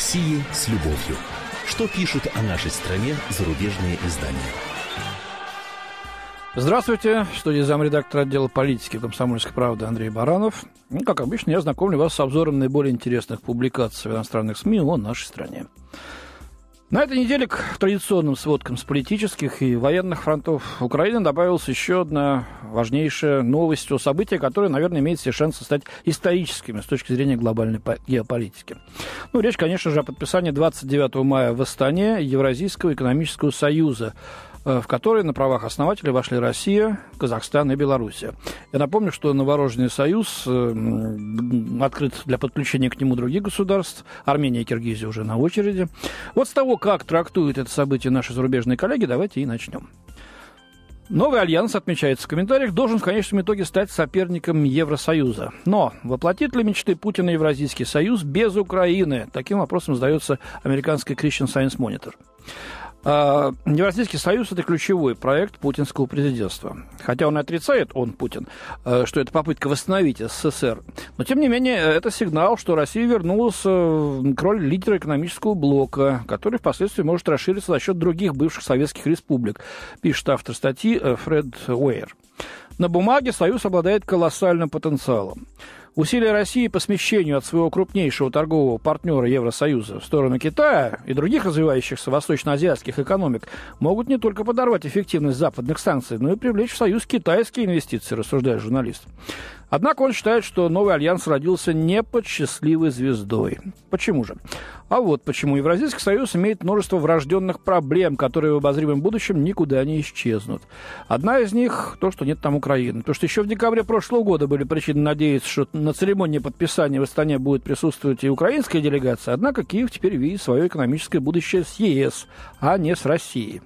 России с любовью. Что пишут о нашей стране зарубежные издания? Здравствуйте, в студии замредактора отдела политики «Комсомольской правды» Андрей Баранов. Ну, как обычно, я знакомлю вас с обзором наиболее интересных публикаций в иностранных СМИ о нашей стране. На этой неделе к традиционным сводкам с политических и военных фронтов Украины добавилась еще одна важнейшая новость о событии, которое, наверное, имеет все шансы стать историческими с точки зрения глобальной геополитики. Ну, речь, конечно же, о подписании 29 мая в Астане Евразийского экономического союза, в который на правах основателей вошли Россия, Казахстан и Белоруссия. Я напомню, что Новорожденный союз э, открыт для подключения к нему других государств. Армения и Киргизия уже на очереди. Вот с того, как трактуют это событие наши зарубежные коллеги, давайте и начнем. Новый альянс, отмечается в комментариях, должен в конечном итоге стать соперником Евросоюза. Но воплотит ли мечты Путина Евразийский союз без Украины? Таким вопросом задается американский Christian Science Monitor. А, Евразийский союз – это ключевой проект путинского президентства. Хотя он и отрицает, он, Путин, э, что это попытка восстановить СССР. Но, тем не менее, это сигнал, что Россия вернулась э, к роли лидера экономического блока, который впоследствии может расшириться за счет других бывших советских республик, пишет автор статьи э, Фред Уэйр. На бумаге Союз обладает колоссальным потенциалом. Усилия России по смещению от своего крупнейшего торгового партнера Евросоюза в сторону Китая и других развивающихся восточноазиатских экономик могут не только подорвать эффективность западных санкций, но и привлечь в Союз китайские инвестиции, рассуждает журналист. Однако он считает, что новый альянс родился не под счастливой звездой. Почему же? А вот почему Евразийский союз имеет множество врожденных проблем, которые в обозримом будущем никуда не исчезнут. Одна из них – то, что нет там Украины. То, что еще в декабре прошлого года были причины надеяться, что на церемонии подписания в Астане будет присутствовать и украинская делегация, однако Киев теперь видит свое экономическое будущее с ЕС, а не с Россией.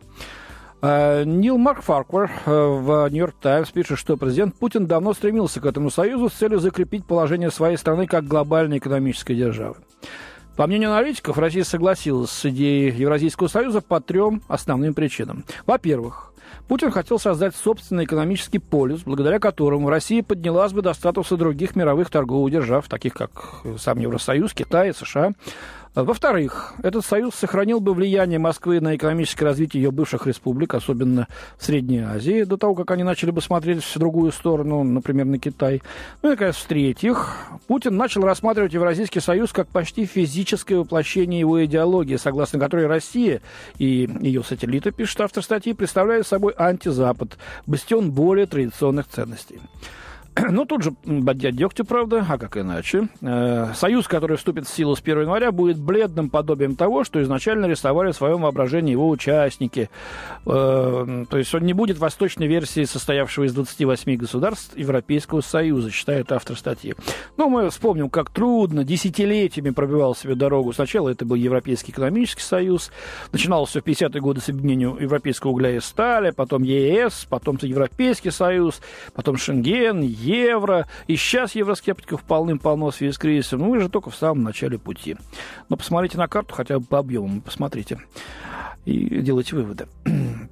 Э, Нил Марк Фарквер э, в «Нью-Йорк Таймс» пишет, что президент Путин давно стремился к этому союзу с целью закрепить положение своей страны как глобальной экономической державы. По мнению аналитиков, Россия согласилась с идеей Евразийского союза по трем основным причинам. Во-первых, Путин хотел создать собственный экономический полюс, благодаря которому Россия поднялась бы до статуса других мировых торговых держав, таких как сам Евросоюз, Китай, США, во-вторых, этот союз сохранил бы влияние Москвы на экономическое развитие ее бывших республик, особенно в Средней Азии, до того, как они начали бы смотреть в другую сторону, например, на Китай. Ну и, наконец, в-третьих, Путин начал рассматривать Евразийский союз как почти физическое воплощение его идеологии, согласно которой Россия и ее сателлиты, пишет автор статьи, представляют собой антизапад, бастион более традиционных ценностей. Ну, тут же бадьят дегтю, правда, а как иначе. Э, союз, который вступит в силу с 1 января, будет бледным подобием того, что изначально рисовали в своем воображении его участники. Э, то есть он не будет восточной версией состоявшего из 28 государств Европейского Союза, считает автор статьи. Ну, мы вспомним, как трудно десятилетиями пробивал себе дорогу. Сначала это был Европейский экономический союз, начиналось все в 50-е годы с объединением европейского угля и стали, потом ЕС, потом Европейский союз, потом Шенген, евро. И сейчас евроскептиков полным-полно в связи с кризисом. Ну, вы же только в самом начале пути. Но посмотрите на карту хотя бы по объему, посмотрите и делайте выводы.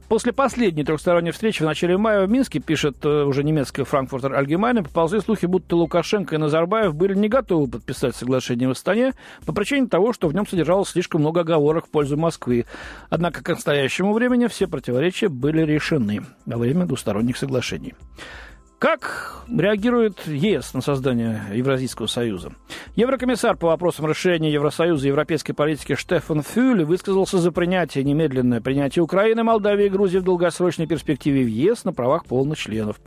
После последней трехсторонней встречи в начале мая в Минске, пишет э, уже немецкая Франкфуртер Альгемайна, поползли слухи, будто Лукашенко и Назарбаев были не готовы подписать соглашение в Астане по причине того, что в нем содержалось слишком много оговорок в пользу Москвы. Однако к настоящему времени все противоречия были решены во время двусторонних соглашений. Как реагирует ЕС на создание Евразийского союза? Еврокомиссар по вопросам расширения Евросоюза и европейской политики Штефан Фюле высказался за принятие, немедленное принятие Украины, Молдавии и Грузии в долгосрочной перспективе в ЕС на правах полных членов.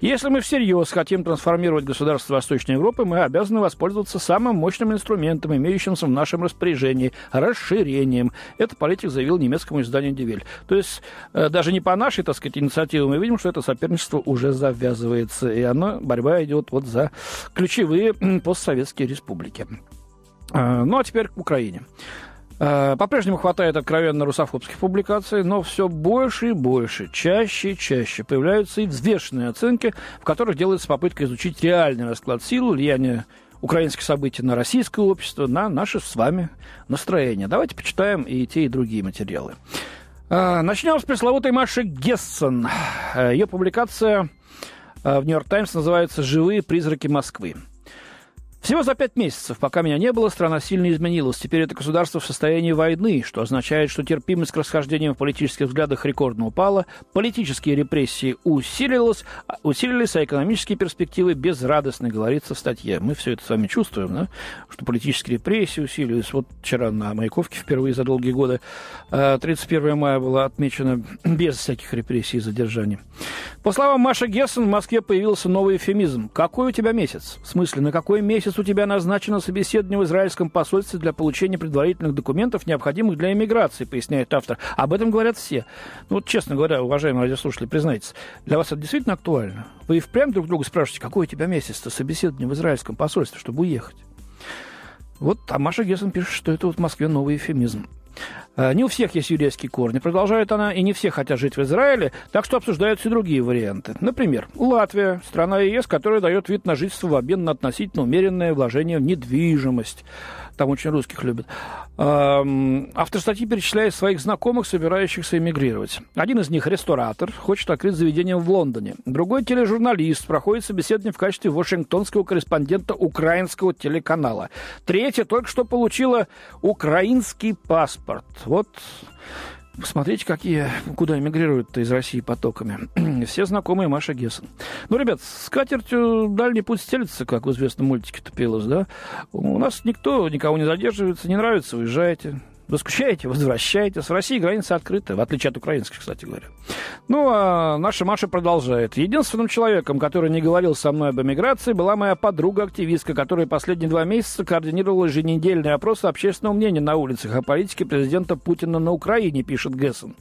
Если мы всерьез хотим трансформировать государство Восточной Европы, мы обязаны воспользоваться самым мощным инструментом, имеющимся в нашем распоряжении – расширением. Это политик заявил немецкому изданию «Девель». То есть э, даже не по нашей, так сказать, инициативе мы видим, что это соперничество уже завязывает оказывается, и она, борьба идет вот за ключевые постсоветские республики. А, ну, а теперь к Украине. А, по-прежнему хватает откровенно русофобских публикаций, но все больше и больше, чаще и чаще появляются и взвешенные оценки, в которых делается попытка изучить реальный расклад сил, влияние украинских событий на российское общество, на наше с вами настроение. Давайте почитаем и те, и другие материалы. А, начнем с пресловутой Маши Гессен. Ее публикация в «Нью-Йорк Таймс» называются «Живые призраки Москвы». Всего за пять месяцев, пока меня не было, страна сильно изменилась. Теперь это государство в состоянии войны, что означает, что терпимость к расхождениям в политических взглядах рекордно упала, политические репрессии усилились, усилились, а экономические перспективы безрадостны, говорится в статье. Мы все это с вами чувствуем, да? что политические репрессии усилились. Вот вчера на Маяковке впервые за долгие годы 31 э, мая было отмечено без всяких репрессий и задержаний. По словам Маши Гессен, в Москве появился новый эфемизм. Какой у тебя месяц? В смысле, на какой месяц у тебя назначено собеседование в израильском посольстве для получения предварительных документов, необходимых для иммиграции, поясняет автор. Об этом говорят все. Ну, вот, честно говоря, уважаемые радиослушатели, признайтесь, для вас это действительно актуально? Вы и впрямь друг друга спрашиваете, какой у тебя месяц-то собеседование в израильском посольстве, чтобы уехать? Вот, а Маша Гессен пишет, что это вот в Москве новый эфемизм. Э, не у всех есть еврейские корни, продолжает она, и не все хотят жить в Израиле, так что обсуждаются и другие варианты. Например, Латвия, страна ЕС, которая дает вид на жительство в обмен на относительно умеренное вложение в недвижимость там очень русских любят. Автор статьи перечисляет своих знакомых, собирающихся эмигрировать. Один из них ресторатор, хочет открыть заведение в Лондоне. Другой тележурналист, проходит собеседование в качестве вашингтонского корреспондента украинского телеканала. Третья только что получила украинский паспорт. Вот Посмотрите, какие, куда эмигрируют-то из России потоками. Все знакомые Маша Гессен. Ну, ребят, с катертью дальний путь стелится, как в известном мультике-то да? У нас никто никого не задерживается, не нравится, уезжайте. Вы скучаете, возвращайтесь. В России граница открыта, в отличие от украинских, кстати говоря. Ну, а наша Маша продолжает. Единственным человеком, который не говорил со мной об эмиграции, была моя подруга-активистка, которая последние два месяца координировала еженедельные опросы общественного мнения на улицах о политике президента Путина на Украине, пишет Гессен.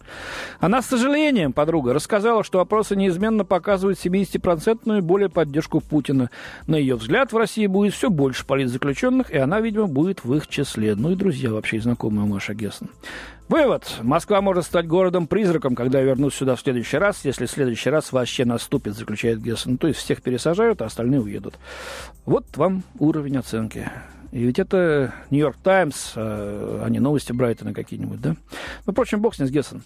Она, с сожалением, подруга, рассказала, что опросы неизменно показывают 70-процентную более поддержку Путина. На ее взгляд, в России будет все больше политзаключенных, и она, видимо, будет в их числе. Ну и друзья вообще знакомые Маша Гессен. Вывод. Москва может стать городом-призраком, когда вернусь сюда в следующий раз, если в следующий раз вообще наступит, заключает Гессен. То есть всех пересажают, а остальные уедут. Вот вам уровень оценки. И ведь это Нью-Йорк Таймс, а не новости Брайтона какие-нибудь, да? Ну, впрочем, бог с ним, с Гессен.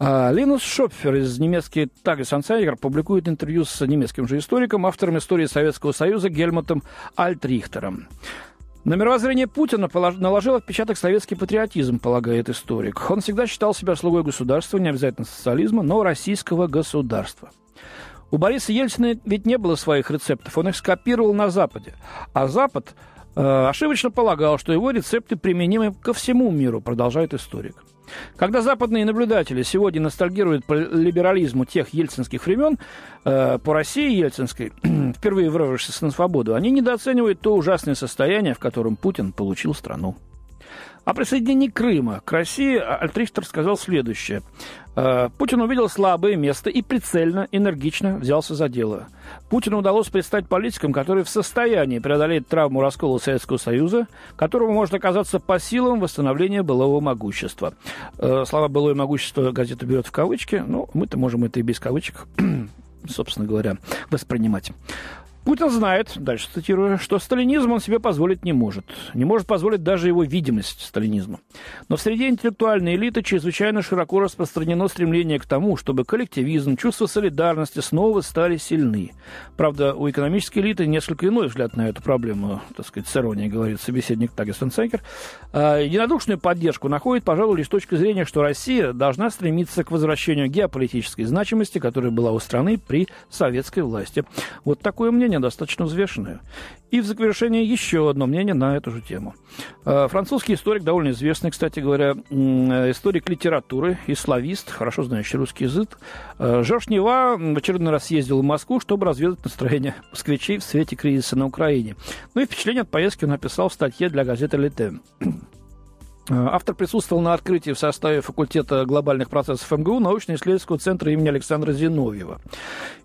А, Линус Шопфер из немецкий Tagesанzeiger публикует интервью с немецким же историком, автором истории Советского Союза Гельмутом Альтрихтером. На мировоззрение Путина наложил отпечаток советский патриотизм, полагает историк. Он всегда считал себя слугой государства, не обязательно социализма, но российского государства. У Бориса Ельцина ведь не было своих рецептов, он их скопировал на Западе. А Запад э, ошибочно полагал, что его рецепты применимы ко всему миру, продолжает историк. Когда западные наблюдатели сегодня ностальгируют по либерализму тех ельцинских времен, э, по России ельцинской, впервые вырвавшись на свободу, они недооценивают то ужасное состояние, в котором Путин получил страну. О присоединении Крыма к России Альтрихтер сказал следующее. «Э, Путин увидел слабое место и прицельно, энергично взялся за дело. Путину удалось предстать политиком, который в состоянии преодолеть травму раскола Советского Союза, которому может оказаться по силам восстановления былого могущества. Э, слова «былое могущество» газета берет в кавычки, но мы-то можем это и без кавычек собственно говоря, воспринимать. Путин знает, дальше цитирую, что сталинизм он себе позволить не может. Не может позволить даже его видимость сталинизма. Но в среде интеллектуальной элиты чрезвычайно широко распространено стремление к тому, чтобы коллективизм, чувство солидарности снова стали сильны. Правда, у экономической элиты несколько иной взгляд на эту проблему, так сказать, с иронией, говорит собеседник Тагестен Ценкер. А, единодушную поддержку находит, пожалуй, лишь с точки зрения, что Россия должна стремиться к возвращению геополитической значимости, которая была у страны при советской власти. Вот такое мнение мнение достаточно взвешенное. И в завершение еще одно мнение на эту же тему. Э, французский историк, довольно известный, кстати говоря, историк литературы и славист, хорошо знающий русский язык, э, Жорж Нева в очередной раз ездил в Москву, чтобы разведать настроение москвичей в свете кризиса на Украине. Ну и впечатление от поездки он написал в статье для газеты «Лете». Автор присутствовал на открытии в составе факультета глобальных процессов МГУ научно-исследовательского центра имени Александра Зиновьева.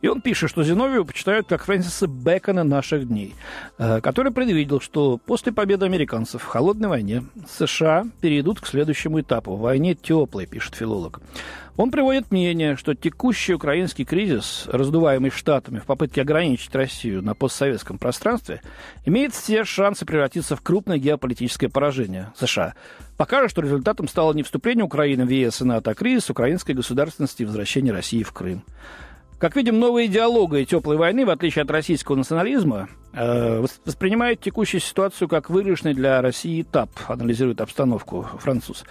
И он пишет, что Зиновьева почитают как Фрэнсиса Бэкона наших дней, э, который предвидел, что после победы американцев в холодной войне США перейдут к следующему этапу – войне теплой, пишет филолог. Он приводит мнение, что текущий украинский кризис, раздуваемый Штатами в попытке ограничить Россию на постсоветском пространстве, имеет все шансы превратиться в крупное геополитическое поражение США. Пока что результатом стало не вступление Украины в ЕС и НАТО, а кризис украинской государственности и возвращение России в Крым. Как видим, новая идеология теплой войны, в отличие от российского национализма, Э, воспринимает текущую ситуацию как выигрышный для России этап, анализирует обстановку француз.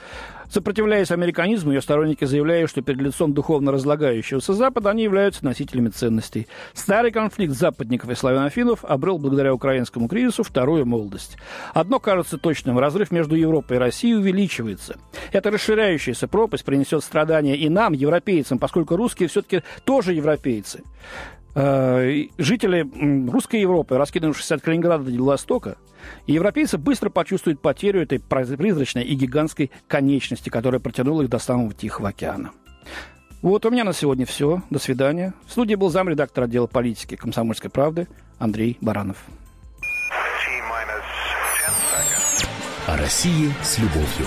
Сопротивляясь американизму, ее сторонники заявляют, что перед лицом духовно разлагающегося Запада они являются носителями ценностей. Старый конфликт западников и славянофилов обрел благодаря украинскому кризису вторую молодость. Одно кажется точным – разрыв между Европой и Россией увеличивается. Эта расширяющаяся пропасть принесет страдания и нам, европейцам, поскольку русские все-таки тоже европейцы. Э, жители русской Европы, раскинувшись от Калининграда до Владивостока, европейцы быстро почувствуют потерю этой призрачной и гигантской конечности, которая протянула их до самого Тихого океана. Вот у меня на сегодня все. До свидания. В студии был замредактор отдела политики «Комсомольской правды» Андрей Баранов. О России с любовью.